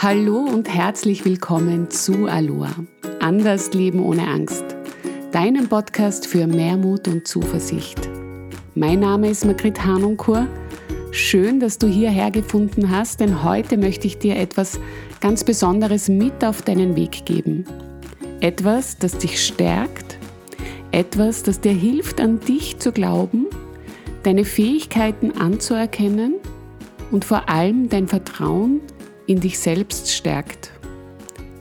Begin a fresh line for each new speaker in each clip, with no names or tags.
Hallo und herzlich willkommen zu Aloha. Anders leben ohne Angst. Deinem Podcast für mehr Mut und Zuversicht. Mein Name ist Margrit Hanunkur. Schön, dass du hierher gefunden hast, denn heute möchte ich dir etwas ganz Besonderes mit auf deinen Weg geben. Etwas, das dich stärkt, etwas, das dir hilft, an dich zu glauben, deine Fähigkeiten anzuerkennen und vor allem dein Vertrauen in dich selbst stärkt.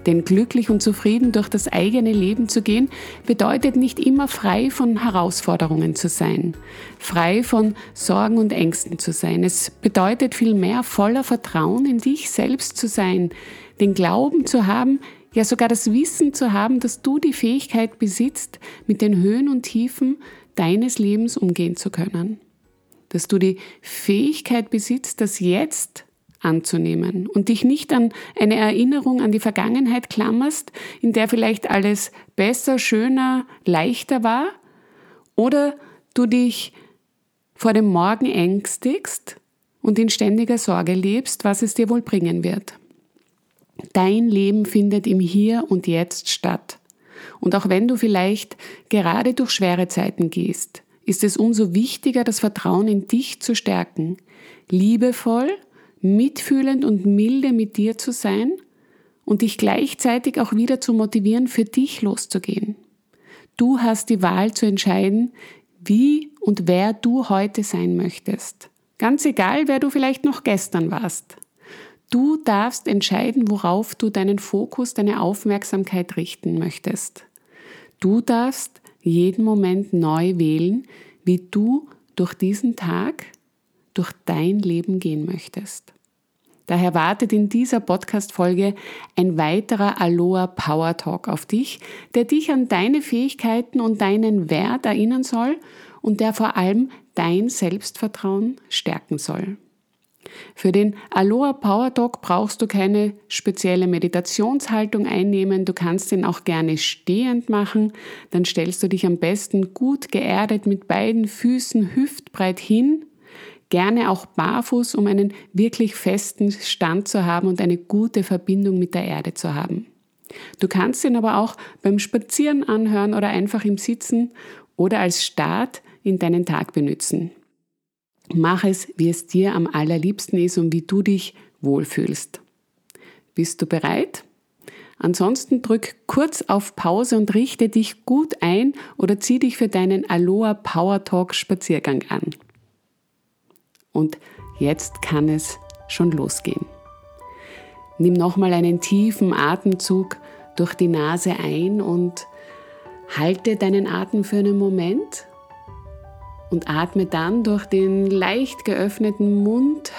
Denn glücklich und zufrieden durch das eigene Leben zu gehen, bedeutet nicht immer frei von Herausforderungen zu sein, frei von Sorgen und Ängsten zu sein. Es bedeutet vielmehr voller Vertrauen in dich selbst zu sein, den Glauben zu haben, ja sogar das Wissen zu haben, dass du die Fähigkeit besitzt, mit den Höhen und Tiefen deines Lebens umgehen zu können. Dass du die Fähigkeit besitzt, das Jetzt anzunehmen und dich nicht an eine Erinnerung an die Vergangenheit klammerst, in der vielleicht alles besser, schöner, leichter war, oder du dich vor dem Morgen ängstigst und in ständiger Sorge lebst, was es dir wohl bringen wird. Dein Leben findet im Hier und Jetzt statt. Und auch wenn du vielleicht gerade durch schwere Zeiten gehst, ist es umso wichtiger, das Vertrauen in dich zu stärken, liebevoll mitfühlend und milde mit dir zu sein und dich gleichzeitig auch wieder zu motivieren, für dich loszugehen. Du hast die Wahl zu entscheiden, wie und wer du heute sein möchtest. Ganz egal, wer du vielleicht noch gestern warst. Du darfst entscheiden, worauf du deinen Fokus, deine Aufmerksamkeit richten möchtest. Du darfst jeden Moment neu wählen, wie du durch diesen Tag durch dein Leben gehen möchtest. Daher wartet in dieser Podcast-Folge ein weiterer Aloha Power Talk auf dich, der dich an deine Fähigkeiten und deinen Wert erinnern soll und der vor allem dein Selbstvertrauen stärken soll. Für den Aloha Power Talk brauchst du keine spezielle Meditationshaltung einnehmen. Du kannst ihn auch gerne stehend machen. Dann stellst du dich am besten gut geerdet mit beiden Füßen hüftbreit hin Gerne auch barfuß, um einen wirklich festen Stand zu haben und eine gute Verbindung mit der Erde zu haben. Du kannst ihn aber auch beim Spazieren anhören oder einfach im Sitzen oder als Start in deinen Tag benutzen. Mach es, wie es dir am allerliebsten ist und wie du dich wohlfühlst. Bist du bereit? Ansonsten drück kurz auf Pause und richte dich gut ein oder zieh dich für deinen Aloha Power Talk Spaziergang an. Und jetzt kann es schon losgehen. Nimm nochmal einen tiefen Atemzug durch die Nase ein und halte deinen Atem für einen Moment und atme dann durch den leicht geöffneten Mund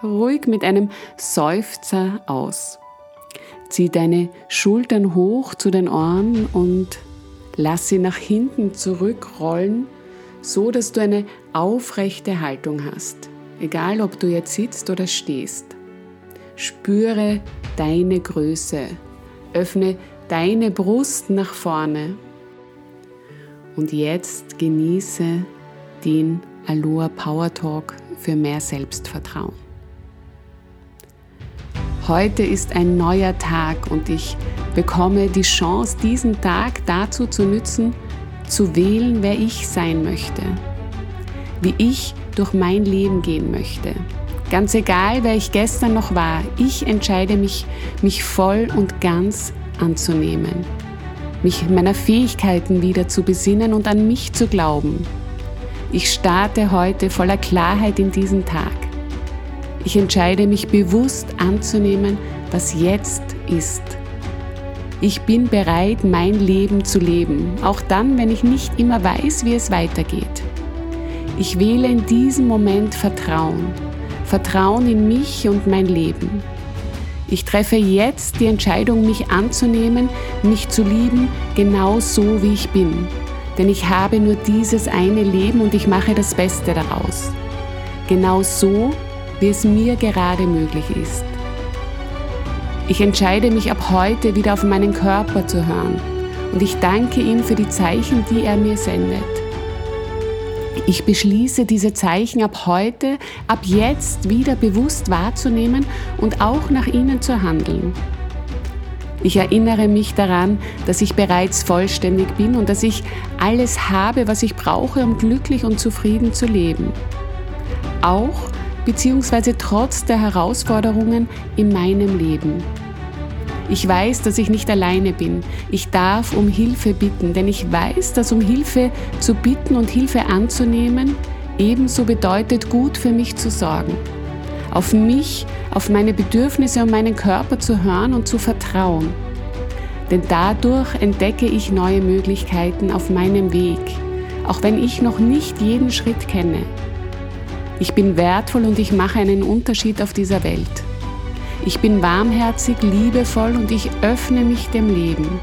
ruhig mit einem Seufzer aus. Zieh deine Schultern hoch zu den Ohren und lass sie nach hinten zurückrollen so dass du eine aufrechte Haltung hast, egal ob du jetzt sitzt oder stehst. Spüre deine Größe, öffne deine Brust nach vorne und jetzt genieße den Aloha Power Talk für mehr Selbstvertrauen. Heute ist ein neuer Tag und ich bekomme die Chance, diesen Tag dazu zu nützen, zu wählen, wer ich sein möchte, wie ich durch mein Leben gehen möchte. Ganz egal, wer ich gestern noch war, ich entscheide mich, mich voll und ganz anzunehmen, mich meiner Fähigkeiten wieder zu besinnen und an mich zu glauben. Ich starte heute voller Klarheit in diesen Tag. Ich entscheide mich bewusst anzunehmen, was jetzt ist ich bin bereit, mein Leben zu leben, auch dann, wenn ich nicht immer weiß, wie es weitergeht. Ich wähle in diesem Moment Vertrauen, Vertrauen in mich und mein Leben. Ich treffe jetzt die Entscheidung, mich anzunehmen, mich zu lieben, genau so wie ich bin. Denn ich habe nur dieses eine Leben und ich mache das Beste daraus. Genau so, wie es mir gerade möglich ist. Ich entscheide mich ab heute wieder auf meinen Körper zu hören und ich danke ihm für die Zeichen, die er mir sendet. Ich beschließe, diese Zeichen ab heute, ab jetzt wieder bewusst wahrzunehmen und auch nach ihnen zu handeln. Ich erinnere mich daran, dass ich bereits vollständig bin und dass ich alles habe, was ich brauche, um glücklich und zufrieden zu leben. Auch bzw. trotz der Herausforderungen in meinem Leben. Ich weiß, dass ich nicht alleine bin. Ich darf um Hilfe bitten, denn ich weiß, dass um Hilfe zu bitten und Hilfe anzunehmen ebenso bedeutet, gut für mich zu sorgen auf mich, auf meine Bedürfnisse und meinen Körper zu hören und zu vertrauen. Denn dadurch entdecke ich neue Möglichkeiten auf meinem Weg, auch wenn ich noch nicht jeden Schritt kenne. Ich bin wertvoll und ich mache einen Unterschied auf dieser Welt. Ich bin warmherzig, liebevoll und ich öffne mich dem Leben.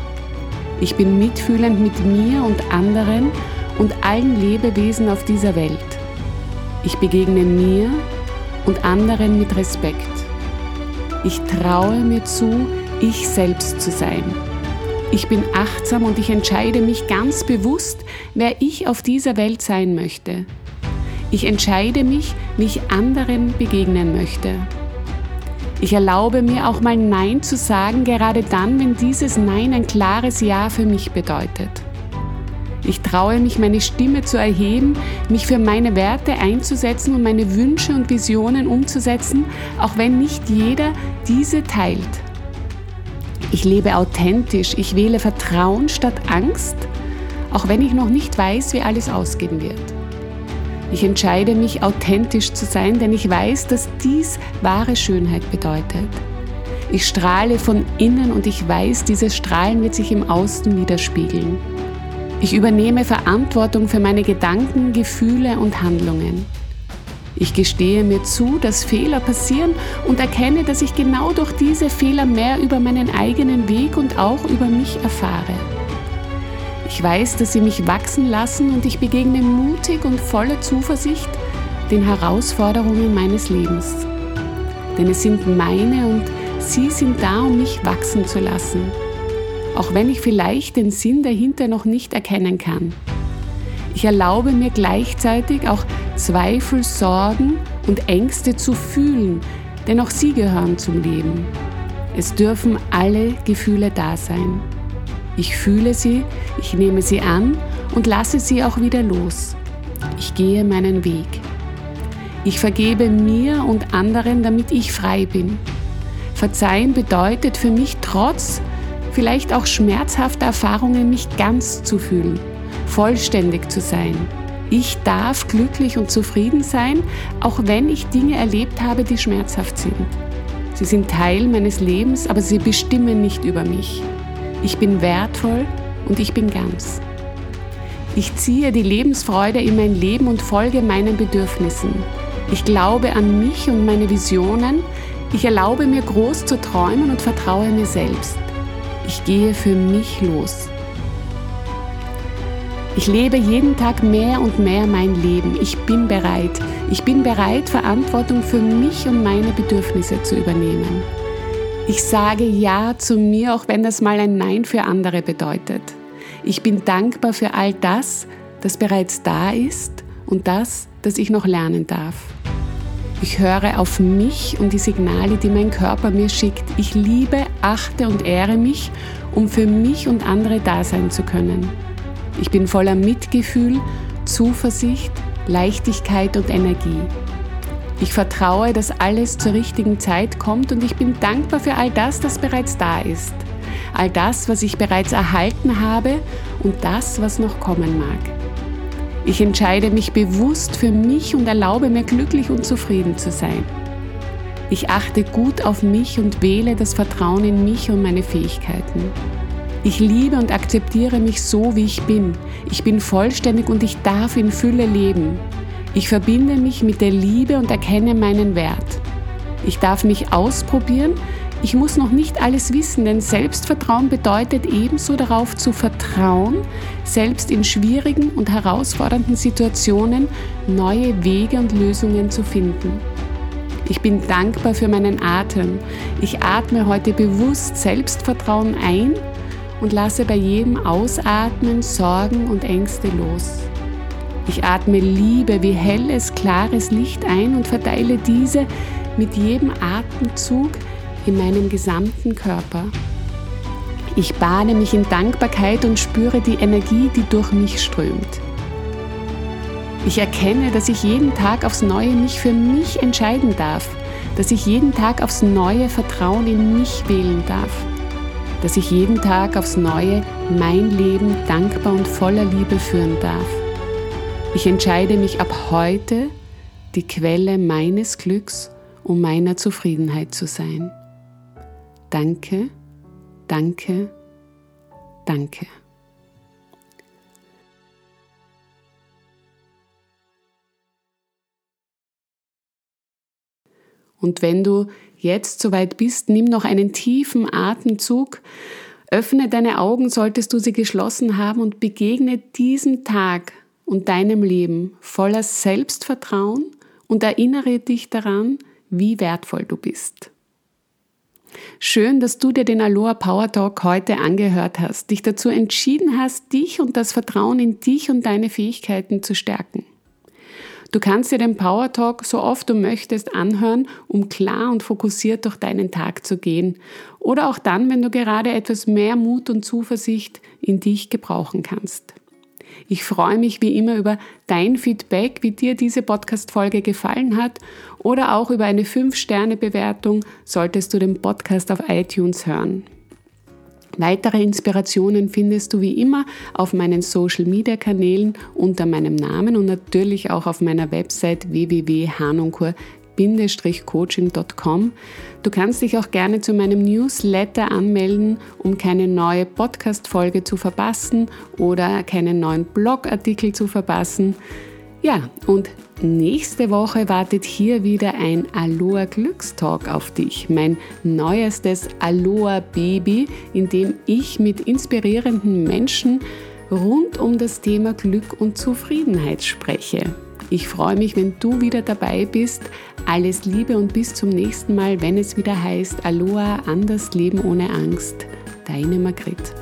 Ich bin mitfühlend mit mir und anderen und allen Lebewesen auf dieser Welt. Ich begegne mir und anderen mit Respekt. Ich traue mir zu, ich selbst zu sein. Ich bin achtsam und ich entscheide mich ganz bewusst, wer ich auf dieser Welt sein möchte. Ich entscheide mich, wie ich anderen begegnen möchte. Ich erlaube mir auch mal Nein zu sagen, gerade dann, wenn dieses Nein ein klares Ja für mich bedeutet. Ich traue mich, meine Stimme zu erheben, mich für meine Werte einzusetzen und meine Wünsche und Visionen umzusetzen, auch wenn nicht jeder diese teilt. Ich lebe authentisch, ich wähle Vertrauen statt Angst, auch wenn ich noch nicht weiß, wie alles ausgehen wird. Ich entscheide mich, authentisch zu sein, denn ich weiß, dass dies wahre Schönheit bedeutet. Ich strahle von innen und ich weiß, dieses Strahlen wird sich im Außen widerspiegeln. Ich übernehme Verantwortung für meine Gedanken, Gefühle und Handlungen. Ich gestehe mir zu, dass Fehler passieren und erkenne, dass ich genau durch diese Fehler mehr über meinen eigenen Weg und auch über mich erfahre. Ich weiß, dass sie mich wachsen lassen und ich begegne mutig und voller Zuversicht den Herausforderungen meines Lebens. Denn es sind meine und sie sind da, um mich wachsen zu lassen auch wenn ich vielleicht den Sinn dahinter noch nicht erkennen kann. Ich erlaube mir gleichzeitig auch Zweifel, Sorgen und Ängste zu fühlen, denn auch sie gehören zum Leben. Es dürfen alle Gefühle da sein. Ich fühle sie, ich nehme sie an und lasse sie auch wieder los. Ich gehe meinen Weg. Ich vergebe mir und anderen, damit ich frei bin. Verzeihen bedeutet für mich trotz vielleicht auch schmerzhafte Erfahrungen, mich ganz zu fühlen, vollständig zu sein. Ich darf glücklich und zufrieden sein, auch wenn ich Dinge erlebt habe, die schmerzhaft sind. Sie sind Teil meines Lebens, aber sie bestimmen nicht über mich. Ich bin wertvoll und ich bin ganz. Ich ziehe die Lebensfreude in mein Leben und folge meinen Bedürfnissen. Ich glaube an mich und meine Visionen. Ich erlaube mir groß zu träumen und vertraue mir selbst. Ich gehe für mich los. Ich lebe jeden Tag mehr und mehr mein Leben. Ich bin bereit. Ich bin bereit, Verantwortung für mich und meine Bedürfnisse zu übernehmen. Ich sage Ja zu mir, auch wenn das mal ein Nein für andere bedeutet. Ich bin dankbar für all das, das bereits da ist und das, das ich noch lernen darf. Ich höre auf mich und die Signale, die mein Körper mir schickt. Ich liebe, achte und ehre mich, um für mich und andere da sein zu können. Ich bin voller Mitgefühl, Zuversicht, Leichtigkeit und Energie. Ich vertraue, dass alles zur richtigen Zeit kommt und ich bin dankbar für all das, das bereits da ist. All das, was ich bereits erhalten habe und das, was noch kommen mag. Ich entscheide mich bewusst für mich und erlaube mir glücklich und zufrieden zu sein. Ich achte gut auf mich und wähle das Vertrauen in mich und meine Fähigkeiten. Ich liebe und akzeptiere mich so, wie ich bin. Ich bin vollständig und ich darf in Fülle leben. Ich verbinde mich mit der Liebe und erkenne meinen Wert. Ich darf mich ausprobieren, ich muss noch nicht alles wissen, denn Selbstvertrauen bedeutet ebenso darauf zu vertrauen, selbst in schwierigen und herausfordernden Situationen neue Wege und Lösungen zu finden. Ich bin dankbar für meinen Atem. Ich atme heute bewusst Selbstvertrauen ein und lasse bei jedem Ausatmen Sorgen und Ängste los. Ich atme Liebe wie helles, klares Licht ein und verteile diese mit jedem Atemzug in meinem gesamten Körper. Ich bade mich in Dankbarkeit und spüre die Energie, die durch mich strömt. Ich erkenne, dass ich jeden Tag aufs Neue mich für mich entscheiden darf, dass ich jeden Tag aufs Neue Vertrauen in mich wählen darf, dass ich jeden Tag aufs Neue mein Leben dankbar und voller Liebe führen darf. Ich entscheide mich ab heute, die Quelle meines Glücks und meiner Zufriedenheit zu sein. Danke, danke, danke. Und wenn du jetzt soweit bist, nimm noch einen tiefen Atemzug, öffne deine Augen, solltest du sie geschlossen haben und begegne diesem Tag und deinem Leben voller Selbstvertrauen und erinnere dich daran, wie wertvoll du bist. Schön, dass du dir den Aloha Power Talk heute angehört hast, dich dazu entschieden hast, dich und das Vertrauen in dich und deine Fähigkeiten zu stärken. Du kannst dir den Power Talk so oft du möchtest anhören, um klar und fokussiert durch deinen Tag zu gehen. Oder auch dann, wenn du gerade etwas mehr Mut und Zuversicht in dich gebrauchen kannst. Ich freue mich wie immer über dein Feedback, wie dir diese Podcast-Folge gefallen hat oder auch über eine 5-Sterne-Bewertung, solltest du den Podcast auf iTunes hören. Weitere Inspirationen findest du wie immer auf meinen Social-Media-Kanälen unter meinem Namen und natürlich auch auf meiner Website www.hanunkur.com coaching.com. Du kannst dich auch gerne zu meinem Newsletter anmelden, um keine neue Podcast-Folge zu verpassen oder keinen neuen Blogartikel zu verpassen. Ja, und nächste Woche wartet hier wieder ein Aloha Glückstalk auf dich, mein neuestes Aloha Baby, in dem ich mit inspirierenden Menschen rund um das Thema Glück und Zufriedenheit spreche. Ich freue mich, wenn du wieder dabei bist. Alles Liebe und bis zum nächsten Mal, wenn es wieder heißt Aloha, anders leben ohne Angst. Deine Margrit.